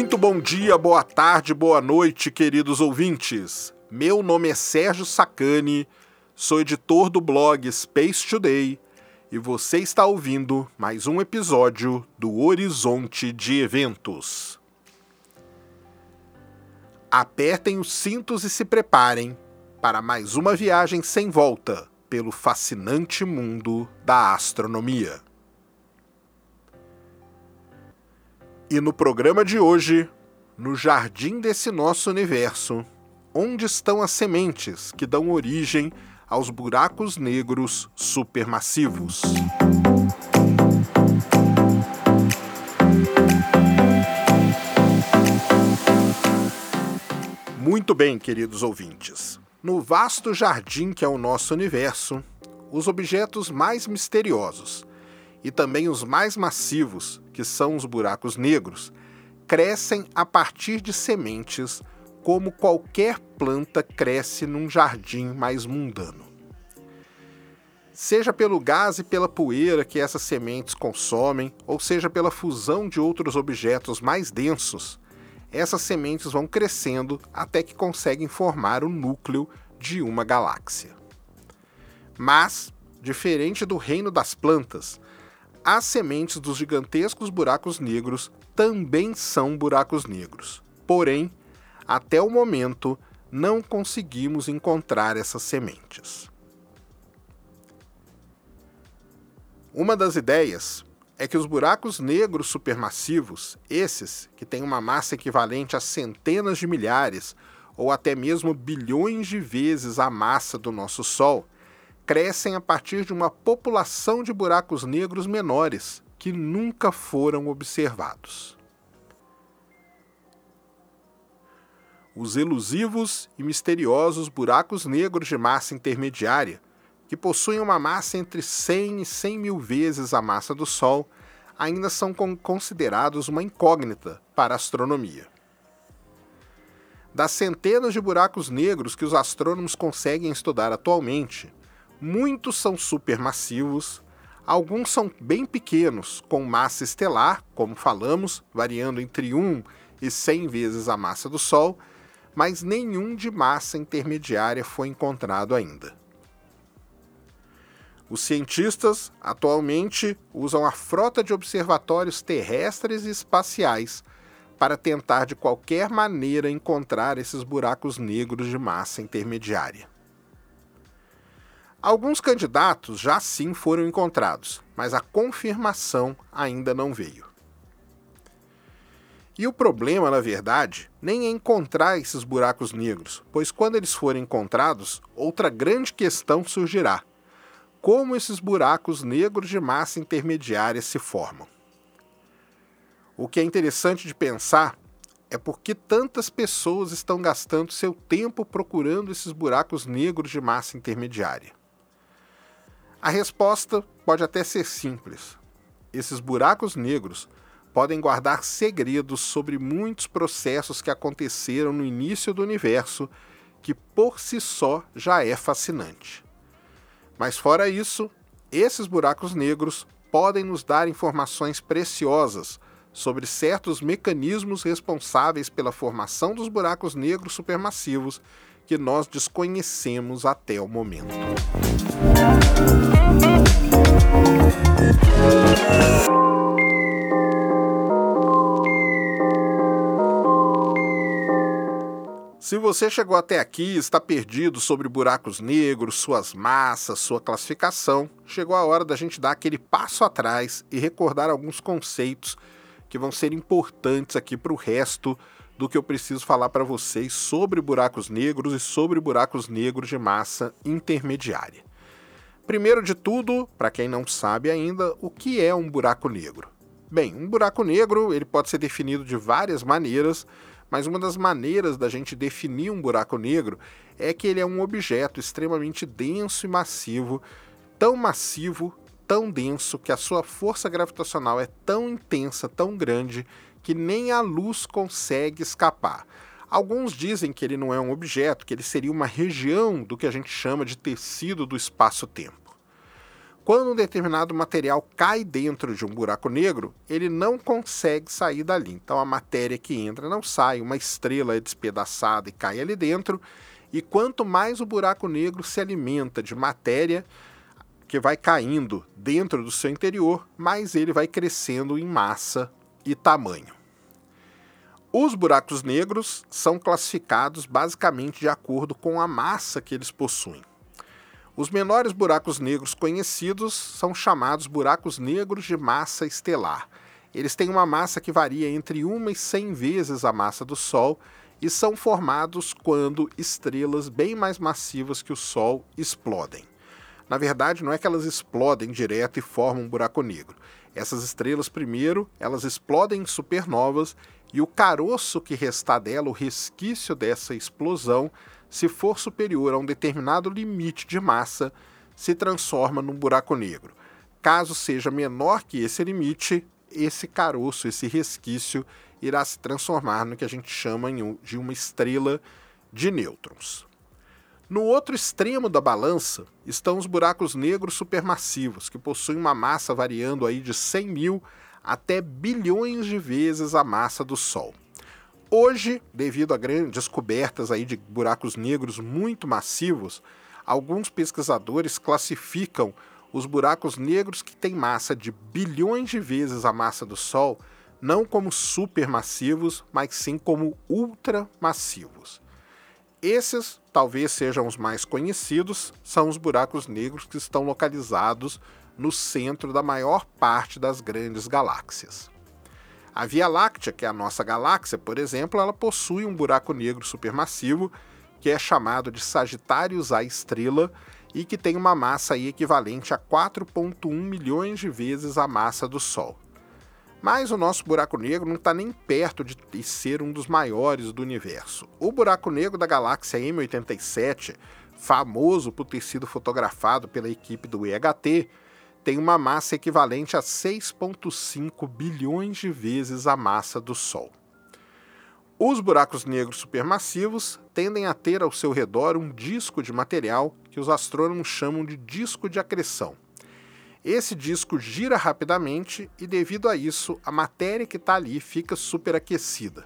Muito bom dia, boa tarde, boa noite, queridos ouvintes. Meu nome é Sérgio Sacani, sou editor do blog Space Today e você está ouvindo mais um episódio do Horizonte de Eventos. Apertem os cintos e se preparem para mais uma viagem sem volta pelo fascinante mundo da astronomia. E no programa de hoje, no jardim desse nosso universo, onde estão as sementes que dão origem aos buracos negros supermassivos? Muito bem, queridos ouvintes. No vasto jardim que é o nosso universo, os objetos mais misteriosos e também os mais massivos, que são os buracos negros, crescem a partir de sementes, como qualquer planta cresce num jardim mais mundano. Seja pelo gás e pela poeira que essas sementes consomem, ou seja pela fusão de outros objetos mais densos, essas sementes vão crescendo até que conseguem formar o núcleo de uma galáxia. Mas, diferente do reino das plantas, as sementes dos gigantescos buracos negros também são buracos negros. Porém, até o momento, não conseguimos encontrar essas sementes. Uma das ideias é que os buracos negros supermassivos, esses que têm uma massa equivalente a centenas de milhares ou até mesmo bilhões de vezes a massa do nosso Sol, crescem a partir de uma população de buracos negros menores que nunca foram observados. Os elusivos e misteriosos buracos negros de massa intermediária, que possuem uma massa entre 100 e 100 mil vezes a massa do Sol, ainda são considerados uma incógnita para a astronomia. Das centenas de buracos negros que os astrônomos conseguem estudar atualmente, Muitos são supermassivos, alguns são bem pequenos, com massa estelar, como falamos, variando entre 1 e 100 vezes a massa do Sol, mas nenhum de massa intermediária foi encontrado ainda. Os cientistas atualmente usam a frota de observatórios terrestres e espaciais para tentar de qualquer maneira encontrar esses buracos negros de massa intermediária. Alguns candidatos já sim foram encontrados, mas a confirmação ainda não veio. E o problema, na verdade, nem é encontrar esses buracos negros, pois quando eles forem encontrados, outra grande questão surgirá: como esses buracos negros de massa intermediária se formam? O que é interessante de pensar é por que tantas pessoas estão gastando seu tempo procurando esses buracos negros de massa intermediária. A resposta pode até ser simples. Esses buracos negros podem guardar segredos sobre muitos processos que aconteceram no início do universo, que por si só já é fascinante. Mas fora isso, esses buracos negros podem nos dar informações preciosas sobre certos mecanismos responsáveis pela formação dos buracos negros supermassivos que nós desconhecemos até o momento. Se você chegou até aqui e está perdido sobre buracos negros, suas massas, sua classificação, chegou a hora da gente dar aquele passo atrás e recordar alguns conceitos que vão ser importantes aqui para o resto do que eu preciso falar para vocês sobre buracos negros e sobre buracos negros de massa intermediária. Primeiro de tudo, para quem não sabe ainda, o que é um buraco negro? Bem, um buraco negro ele pode ser definido de várias maneiras, mas uma das maneiras da gente definir um buraco negro é que ele é um objeto extremamente denso e massivo, tão massivo, tão denso que a sua força gravitacional é tão intensa, tão grande que nem a luz consegue escapar. Alguns dizem que ele não é um objeto, que ele seria uma região do que a gente chama de tecido do espaço-tempo. quando um determinado material cai dentro de um buraco negro, ele não consegue sair dali. Então a matéria que entra não sai, uma estrela é despedaçada e cai ali dentro. E quanto mais o buraco negro se alimenta de matéria que vai caindo dentro do seu interior, mais ele vai crescendo em massa e tamanho. Os buracos negros são classificados basicamente de acordo com a massa que eles possuem. Os menores buracos negros conhecidos são chamados buracos negros de massa estelar. Eles têm uma massa que varia entre 1 e 100 vezes a massa do Sol e são formados quando estrelas bem mais massivas que o Sol explodem. Na verdade, não é que elas explodem direto e formam um buraco negro. Essas estrelas, primeiro, elas explodem em supernovas e o caroço que restar dela, o resquício dessa explosão, se for superior a um determinado limite de massa, se transforma num buraco negro. Caso seja menor que esse limite, esse caroço, esse resquício, irá se transformar no que a gente chama de uma estrela de nêutrons. No outro extremo da balança estão os buracos negros supermassivos, que possuem uma massa variando aí de 100 mil até bilhões de vezes a massa do Sol. Hoje, devido a grandes descobertas aí de buracos negros muito massivos, alguns pesquisadores classificam os buracos negros que têm massa de bilhões de vezes a massa do Sol não como supermassivos, mas sim como ultramassivos. Esses, talvez sejam os mais conhecidos, são os buracos negros que estão localizados no centro da maior parte das grandes galáxias. A Via Láctea, que é a nossa galáxia, por exemplo, ela possui um buraco negro supermassivo que é chamado de Sagitários A estrela e que tem uma massa equivalente a 4,1 milhões de vezes a massa do Sol. Mas o nosso buraco negro não está nem perto de ser um dos maiores do universo. O buraco negro da galáxia M87, famoso por ter sido fotografado pela equipe do EHT, tem uma massa equivalente a 6,5 bilhões de vezes a massa do Sol. Os buracos negros supermassivos tendem a ter ao seu redor um disco de material que os astrônomos chamam de disco de acreção. Esse disco gira rapidamente e, devido a isso, a matéria que está ali fica superaquecida.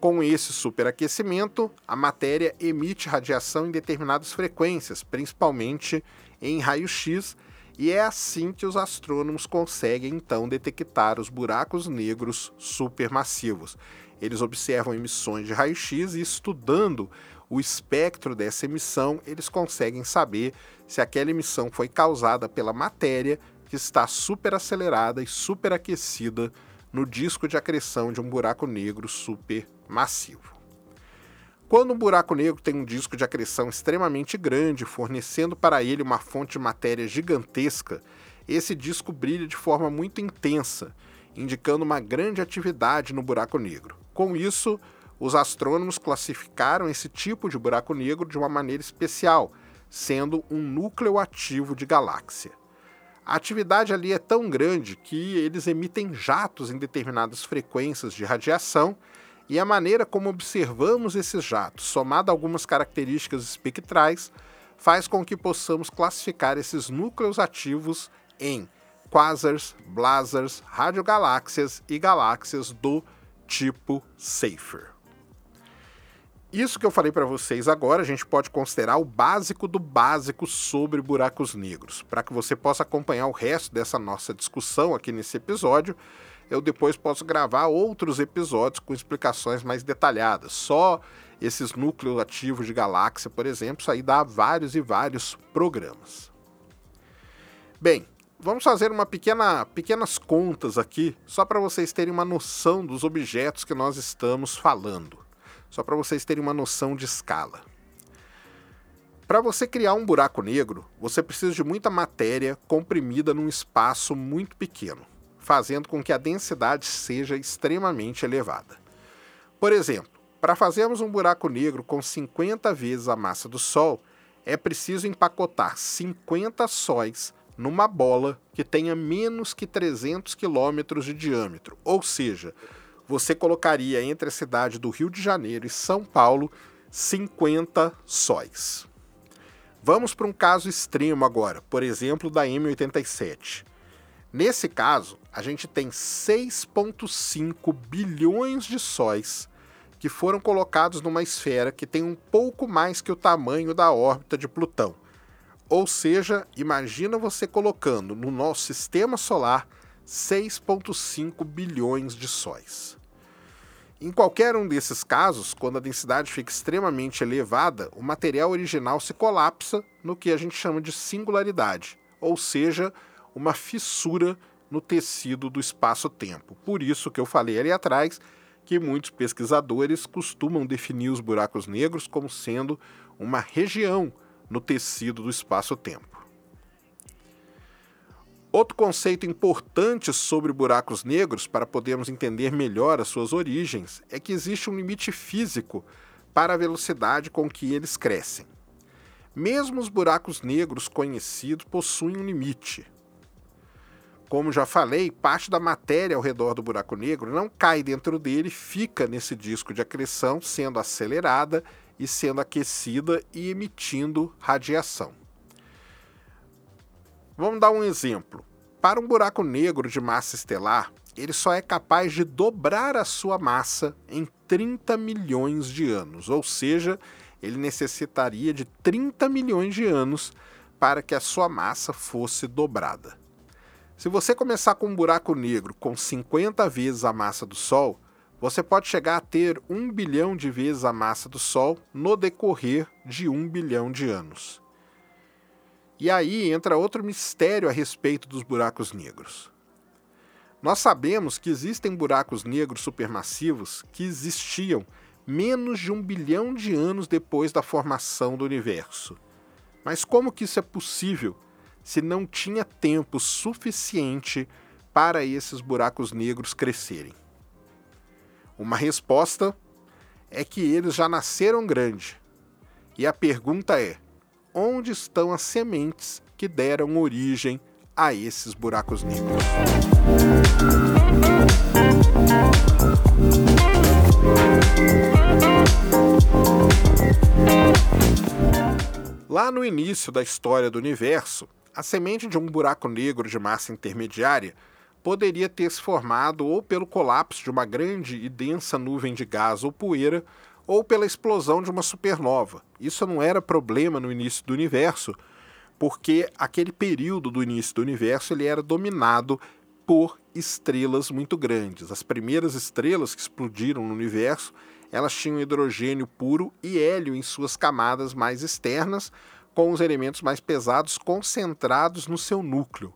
Com esse superaquecimento, a matéria emite radiação em determinadas frequências, principalmente em raio-x, e é assim que os astrônomos conseguem então detectar os buracos negros supermassivos. Eles observam emissões de raio-x e, estudando o espectro dessa emissão, eles conseguem saber se aquela emissão foi causada pela matéria que está superacelerada e superaquecida no disco de acreção de um buraco negro supermassivo. Quando um buraco negro tem um disco de acreção extremamente grande, fornecendo para ele uma fonte de matéria gigantesca, esse disco brilha de forma muito intensa, indicando uma grande atividade no buraco negro. Com isso, os astrônomos classificaram esse tipo de buraco negro de uma maneira especial, sendo um núcleo ativo de galáxia. A atividade ali é tão grande que eles emitem jatos em determinadas frequências de radiação e a maneira como observamos esses jatos, somado a algumas características espectrais, faz com que possamos classificar esses núcleos ativos em quasars, blazars, radiogaláxias e galáxias do tipo Safer. Isso que eu falei para vocês agora, a gente pode considerar o básico do básico sobre buracos negros. Para que você possa acompanhar o resto dessa nossa discussão aqui nesse episódio, eu depois posso gravar outros episódios com explicações mais detalhadas. Só esses núcleos ativos de galáxia, por exemplo, isso aí dá vários e vários programas. Bem, vamos fazer uma pequena pequenas contas aqui, só para vocês terem uma noção dos objetos que nós estamos falando. Só para vocês terem uma noção de escala. Para você criar um buraco negro, você precisa de muita matéria comprimida num espaço muito pequeno fazendo com que a densidade seja extremamente elevada. Por exemplo, para fazermos um buraco negro com 50 vezes a massa do Sol, é preciso empacotar 50 sóis numa bola que tenha menos que 300 quilômetros de diâmetro, ou seja, você colocaria entre a cidade do Rio de Janeiro e São Paulo 50 sóis. Vamos para um caso extremo agora, por exemplo, da M87. Nesse caso, a gente tem 6,5 bilhões de sóis que foram colocados numa esfera que tem um pouco mais que o tamanho da órbita de Plutão. Ou seja, imagina você colocando no nosso sistema solar 6,5 bilhões de sóis. Em qualquer um desses casos, quando a densidade fica extremamente elevada, o material original se colapsa no que a gente chama de singularidade, ou seja, uma fissura no tecido do espaço-tempo. Por isso que eu falei ali atrás que muitos pesquisadores costumam definir os buracos negros como sendo uma região no tecido do espaço-tempo. Outro conceito importante sobre buracos negros, para podermos entender melhor as suas origens, é que existe um limite físico para a velocidade com que eles crescem. Mesmo os buracos negros conhecidos possuem um limite. Como já falei, parte da matéria ao redor do buraco negro não cai dentro dele, fica nesse disco de acreção, sendo acelerada e sendo aquecida e emitindo radiação. Vamos dar um exemplo. Para um buraco negro de massa estelar, ele só é capaz de dobrar a sua massa em 30 milhões de anos, ou seja, ele necessitaria de 30 milhões de anos para que a sua massa fosse dobrada. Se você começar com um buraco negro com 50 vezes a massa do Sol, você pode chegar a ter um bilhão de vezes a massa do Sol no decorrer de um bilhão de anos. E aí entra outro mistério a respeito dos buracos negros. Nós sabemos que existem buracos negros supermassivos que existiam menos de um bilhão de anos depois da formação do universo. Mas como que isso é possível se não tinha tempo suficiente para esses buracos negros crescerem? Uma resposta é que eles já nasceram grande. E a pergunta é: onde estão as sementes que deram origem a esses buracos negros? Lá no início da história do universo, a semente de um buraco negro de massa intermediária poderia ter se formado ou pelo colapso de uma grande e densa nuvem de gás ou poeira, ou pela explosão de uma supernova. Isso não era problema no início do universo, porque aquele período do início do universo ele era dominado por estrelas muito grandes. As primeiras estrelas que explodiram no universo, elas tinham hidrogênio puro e hélio em suas camadas mais externas, com os elementos mais pesados concentrados no seu núcleo.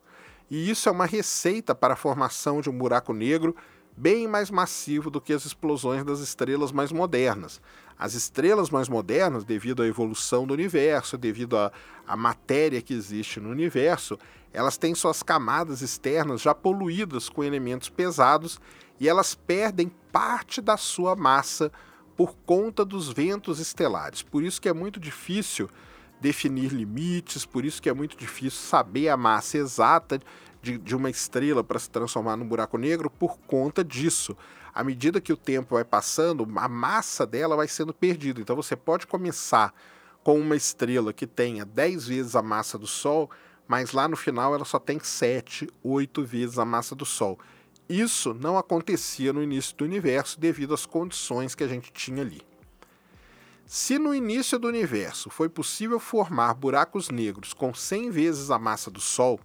E isso é uma receita para a formação de um buraco negro bem mais massivo do que as explosões das estrelas mais modernas. As estrelas mais modernas, devido à evolução do universo, devido à, à matéria que existe no universo, elas têm suas camadas externas já poluídas com elementos pesados e elas perdem parte da sua massa por conta dos ventos estelares. Por isso que é muito difícil definir limites, por isso que é muito difícil saber a massa exata de, de uma estrela para se transformar num buraco negro por conta disso. À medida que o tempo vai passando, a massa dela vai sendo perdida. Então você pode começar com uma estrela que tenha 10 vezes a massa do Sol, mas lá no final ela só tem 7, 8 vezes a massa do Sol. Isso não acontecia no início do universo devido às condições que a gente tinha ali. Se no início do universo foi possível formar buracos negros com 100 vezes a massa do Sol,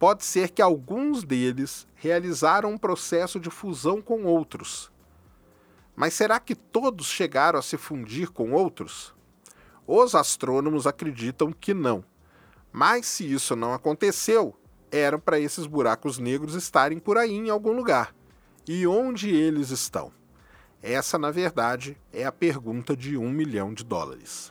pode ser que alguns deles realizaram um processo de fusão com outros. Mas será que todos chegaram a se fundir com outros? Os astrônomos acreditam que não. Mas se isso não aconteceu, era para esses buracos negros estarem por aí em algum lugar. E onde eles estão? Essa, na verdade, é a pergunta de um milhão de dólares.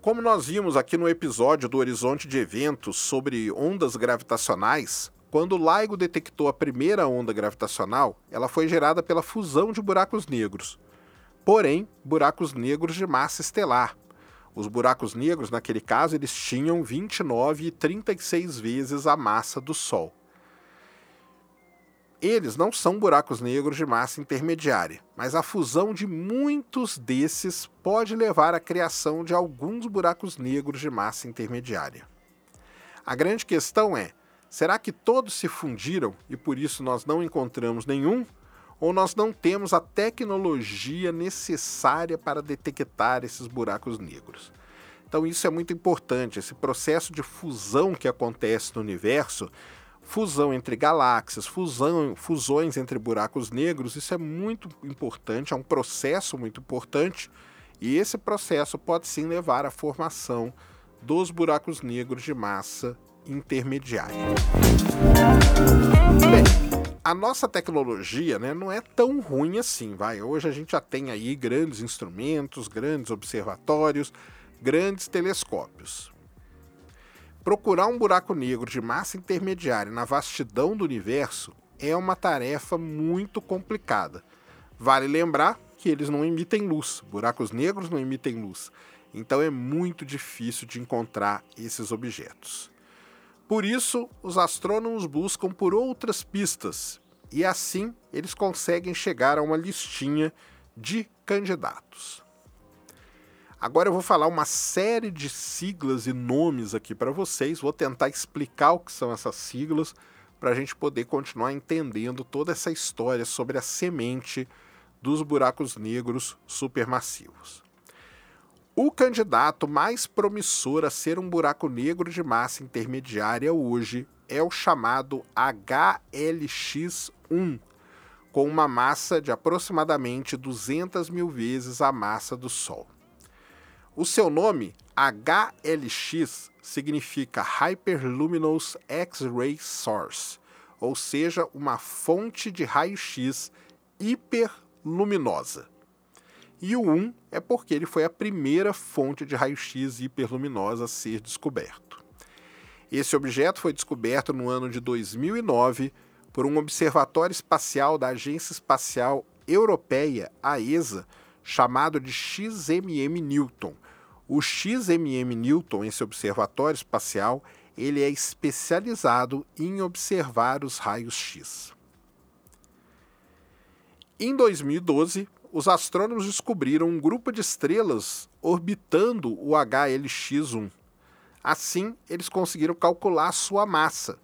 Como nós vimos aqui no episódio do Horizonte de Eventos sobre ondas gravitacionais, quando LIGO detectou a primeira onda gravitacional, ela foi gerada pela fusão de buracos negros. Porém, buracos negros de massa estelar. Os buracos negros, naquele caso, eles tinham 29 e 36 vezes a massa do Sol. Eles não são buracos negros de massa intermediária, mas a fusão de muitos desses pode levar à criação de alguns buracos negros de massa intermediária. A grande questão é: será que todos se fundiram e por isso nós não encontramos nenhum? Ou nós não temos a tecnologia necessária para detectar esses buracos negros? Então, isso é muito importante. Esse processo de fusão que acontece no universo fusão entre galáxias, fusão, fusões entre buracos negros, isso é muito importante, é um processo muito importante, e esse processo pode sim levar à formação dos buracos negros de massa intermediária. Bem, a nossa tecnologia né, não é tão ruim assim, vai. Hoje a gente já tem aí grandes instrumentos, grandes observatórios, grandes telescópios. Procurar um buraco negro de massa intermediária na vastidão do universo é uma tarefa muito complicada. Vale lembrar que eles não emitem luz, buracos negros não emitem luz, então é muito difícil de encontrar esses objetos. Por isso, os astrônomos buscam por outras pistas e assim eles conseguem chegar a uma listinha de candidatos. Agora eu vou falar uma série de siglas e nomes aqui para vocês, vou tentar explicar o que são essas siglas para a gente poder continuar entendendo toda essa história sobre a semente dos buracos negros supermassivos. O candidato mais promissor a ser um buraco negro de massa intermediária hoje é o chamado HLX-1, com uma massa de aproximadamente 200 mil vezes a massa do Sol. O seu nome, HLX, significa Hyperluminous X-ray Source, ou seja, uma fonte de raio-x hiperluminosa. E o 1 é porque ele foi a primeira fonte de raio-x hiperluminosa a ser descoberto. Esse objeto foi descoberto no ano de 2009 por um observatório espacial da Agência Espacial Europeia, a ESA, chamado de XMM Newton, o XMM Newton, esse observatório espacial, ele é especializado em observar os raios X. Em 2012, os astrônomos descobriram um grupo de estrelas orbitando o HLX-1. Assim, eles conseguiram calcular sua massa,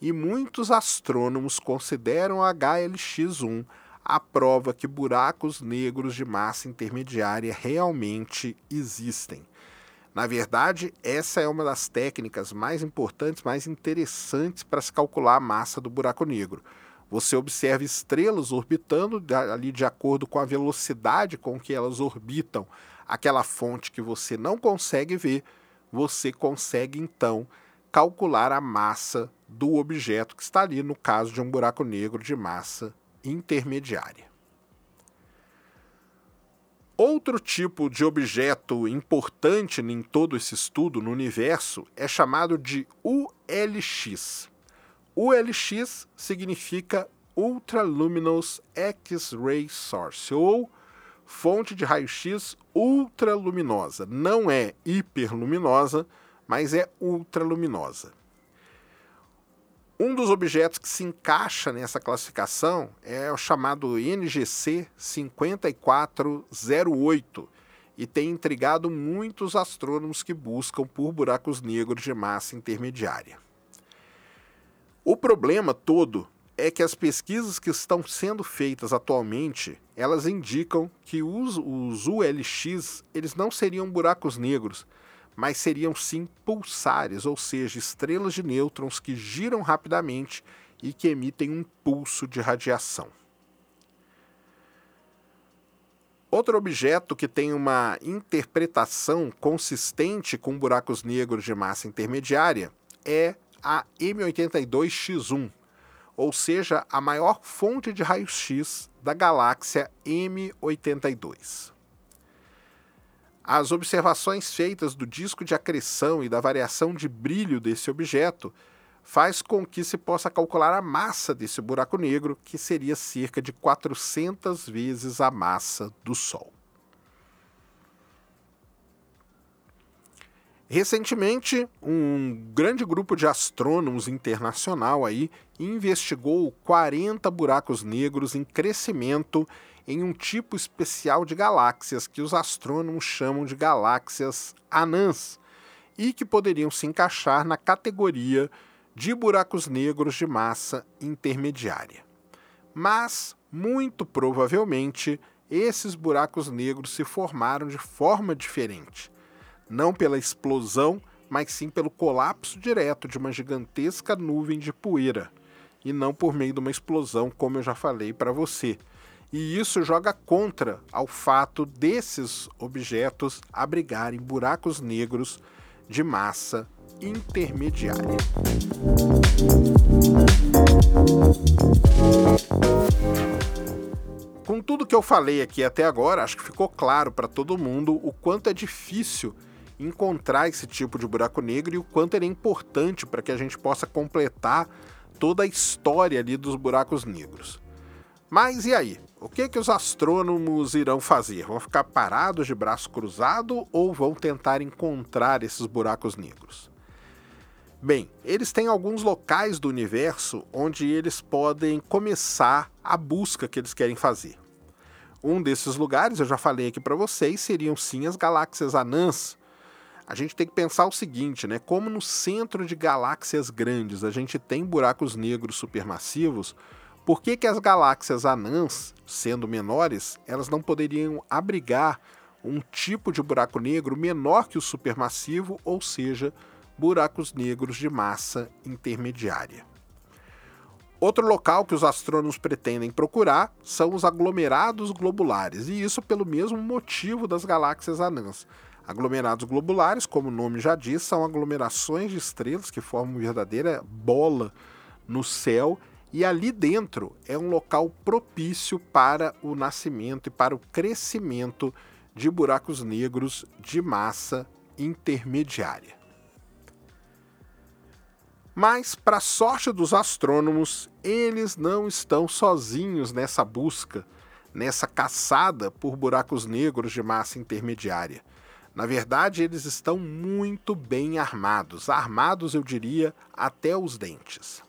e muitos astrônomos consideram o HLX-1 a prova que buracos negros de massa intermediária realmente existem. Na verdade, essa é uma das técnicas mais importantes, mais interessantes para se calcular a massa do buraco negro. Você observa estrelas orbitando ali de acordo com a velocidade com que elas orbitam aquela fonte que você não consegue ver, você consegue então calcular a massa do objeto que está ali, no caso de um buraco negro de massa intermediária. Outro tipo de objeto importante em todo esse estudo no universo é chamado de ULX. ULX significa Ultra Luminous X-ray Source ou fonte de raio-x ultraluminosa. Não é hiperluminosa, mas é ultraluminosa. Um dos objetos que se encaixa nessa classificação é o chamado NGC 5408 e tem intrigado muitos astrônomos que buscam por buracos negros de massa intermediária. O problema todo é que as pesquisas que estão sendo feitas atualmente, elas indicam que os, os ULX eles não seriam buracos negros, mas seriam sim pulsares, ou seja, estrelas de nêutrons que giram rapidamente e que emitem um pulso de radiação. Outro objeto que tem uma interpretação consistente com buracos negros de massa intermediária é a M82X1, ou seja, a maior fonte de raio-x da galáxia M82. As observações feitas do disco de acreção e da variação de brilho desse objeto faz com que se possa calcular a massa desse buraco negro, que seria cerca de 400 vezes a massa do Sol. Recentemente, um grande grupo de astrônomos internacional aí investigou 40 buracos negros em crescimento em um tipo especial de galáxias que os astrônomos chamam de galáxias anãs e que poderiam se encaixar na categoria de buracos negros de massa intermediária. Mas, muito provavelmente, esses buracos negros se formaram de forma diferente não pela explosão, mas sim pelo colapso direto de uma gigantesca nuvem de poeira, e não por meio de uma explosão, como eu já falei para você. E isso joga contra ao fato desses objetos abrigarem buracos negros de massa intermediária. Com tudo que eu falei aqui até agora, acho que ficou claro para todo mundo o quanto é difícil encontrar esse tipo de buraco negro e o quanto ele é importante para que a gente possa completar toda a história ali dos buracos negros. Mas e aí? O que que os astrônomos irão fazer? Vão ficar parados de braço cruzado ou vão tentar encontrar esses buracos negros? Bem, eles têm alguns locais do universo onde eles podem começar a busca que eles querem fazer. Um desses lugares, eu já falei aqui para vocês, seriam sim as galáxias anãs, a gente tem que pensar o seguinte, né? Como no centro de galáxias grandes a gente tem buracos negros supermassivos, por que, que as galáxias anãs, sendo menores, elas não poderiam abrigar um tipo de buraco negro menor que o supermassivo, ou seja, buracos negros de massa intermediária? Outro local que os astrônomos pretendem procurar são os aglomerados globulares, e isso pelo mesmo motivo das galáxias anãs. Aglomerados globulares, como o nome já diz, são aglomerações de estrelas que formam verdadeira bola no céu e ali dentro é um local propício para o nascimento e para o crescimento de buracos negros de massa intermediária. Mas, para sorte dos astrônomos, eles não estão sozinhos nessa busca, nessa caçada por buracos negros de massa intermediária. Na verdade, eles estão muito bem armados, armados, eu diria, até os dentes.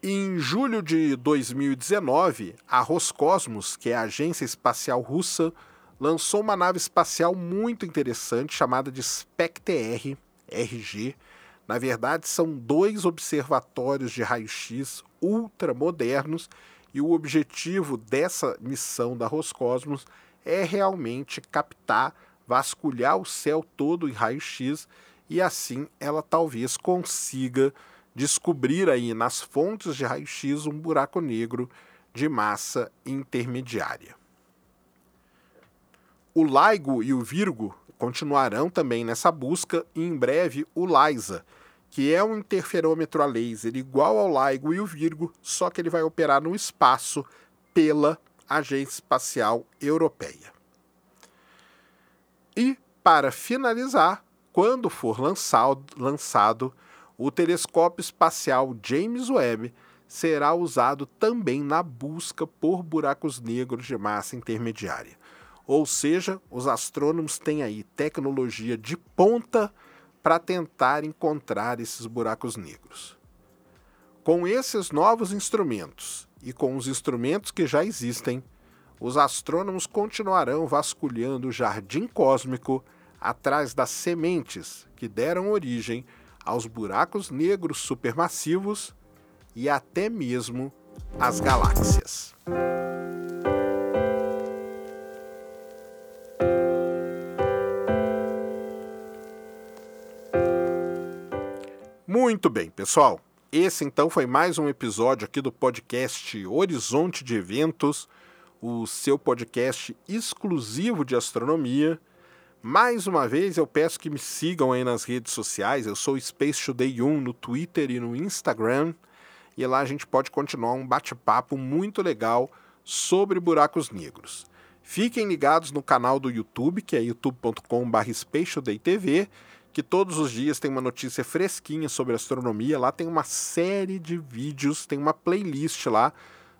Em julho de 2019, a Roscosmos, que é a agência espacial russa, lançou uma nave espacial muito interessante chamada de SPECTR RG. Na verdade, são dois observatórios de raio-x ultramodernos e o objetivo dessa missão da Roscosmos é realmente captar vasculhar o céu todo em raio-x e assim ela talvez consiga descobrir aí nas fontes de raio-x um buraco negro de massa intermediária. O LIGO e o Virgo continuarão também nessa busca e em breve o LISA, que é um interferômetro a laser igual ao LIGO e o Virgo, só que ele vai operar no espaço pela Agência Espacial Europeia. E, para finalizar, quando for lançado, lançado, o telescópio espacial James Webb será usado também na busca por buracos negros de massa intermediária. Ou seja, os astrônomos têm aí tecnologia de ponta para tentar encontrar esses buracos negros. Com esses novos instrumentos e com os instrumentos que já existem, os astrônomos continuarão vasculhando o jardim cósmico atrás das sementes que deram origem aos buracos negros supermassivos e até mesmo às galáxias. Muito bem, pessoal. Esse então foi mais um episódio aqui do podcast Horizonte de Eventos o seu podcast exclusivo de astronomia. Mais uma vez eu peço que me sigam aí nas redes sociais. Eu sou Space Today 1 no Twitter e no Instagram. E lá a gente pode continuar um bate-papo muito legal sobre buracos negros. Fiquem ligados no canal do YouTube, que é youtube.com.br TV, que todos os dias tem uma notícia fresquinha sobre astronomia. Lá tem uma série de vídeos, tem uma playlist lá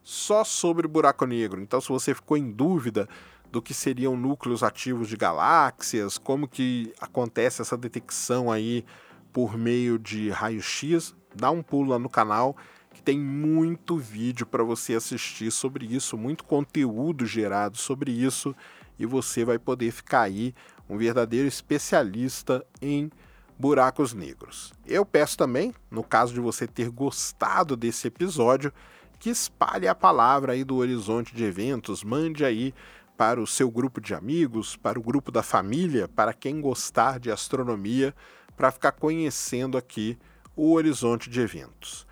só sobre buraco negro. Então, se você ficou em dúvida do que seriam núcleos ativos de galáxias, como que acontece essa detecção aí por meio de raio-x, dá um pulo lá no canal que tem muito vídeo para você assistir sobre isso, muito conteúdo gerado sobre isso e você vai poder ficar aí um verdadeiro especialista em buracos negros. Eu peço também, no caso de você ter gostado desse episódio, que espalhe a palavra aí do horizonte de eventos, mande aí para o seu grupo de amigos, para o grupo da família, para quem gostar de astronomia, para ficar conhecendo aqui o horizonte de eventos.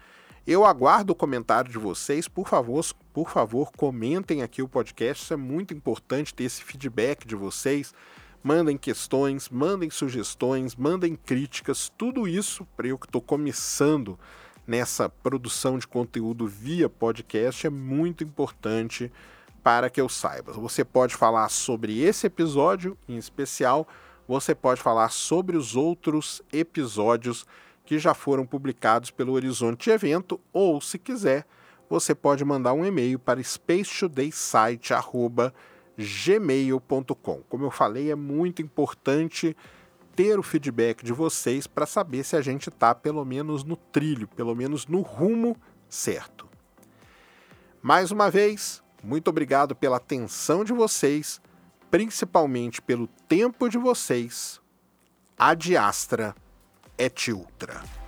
Eu aguardo o comentário de vocês, por favor, por favor, comentem aqui o podcast, isso é muito importante ter esse feedback de vocês. Mandem questões, mandem sugestões, mandem críticas, tudo isso para eu que estou começando nessa produção de conteúdo via podcast é muito importante para que eu saiba. Você pode falar sobre esse episódio em especial, você pode falar sobre os outros episódios que já foram publicados pelo Horizonte Evento, ou se quiser, você pode mandar um e-mail para spacetodaysite.gmail.com. Como eu falei, é muito importante ter o feedback de vocês para saber se a gente está pelo menos no trilho, pelo menos no rumo certo. Mais uma vez, muito obrigado pela atenção de vocês, principalmente pelo tempo de vocês. Ad Astra et Ultra.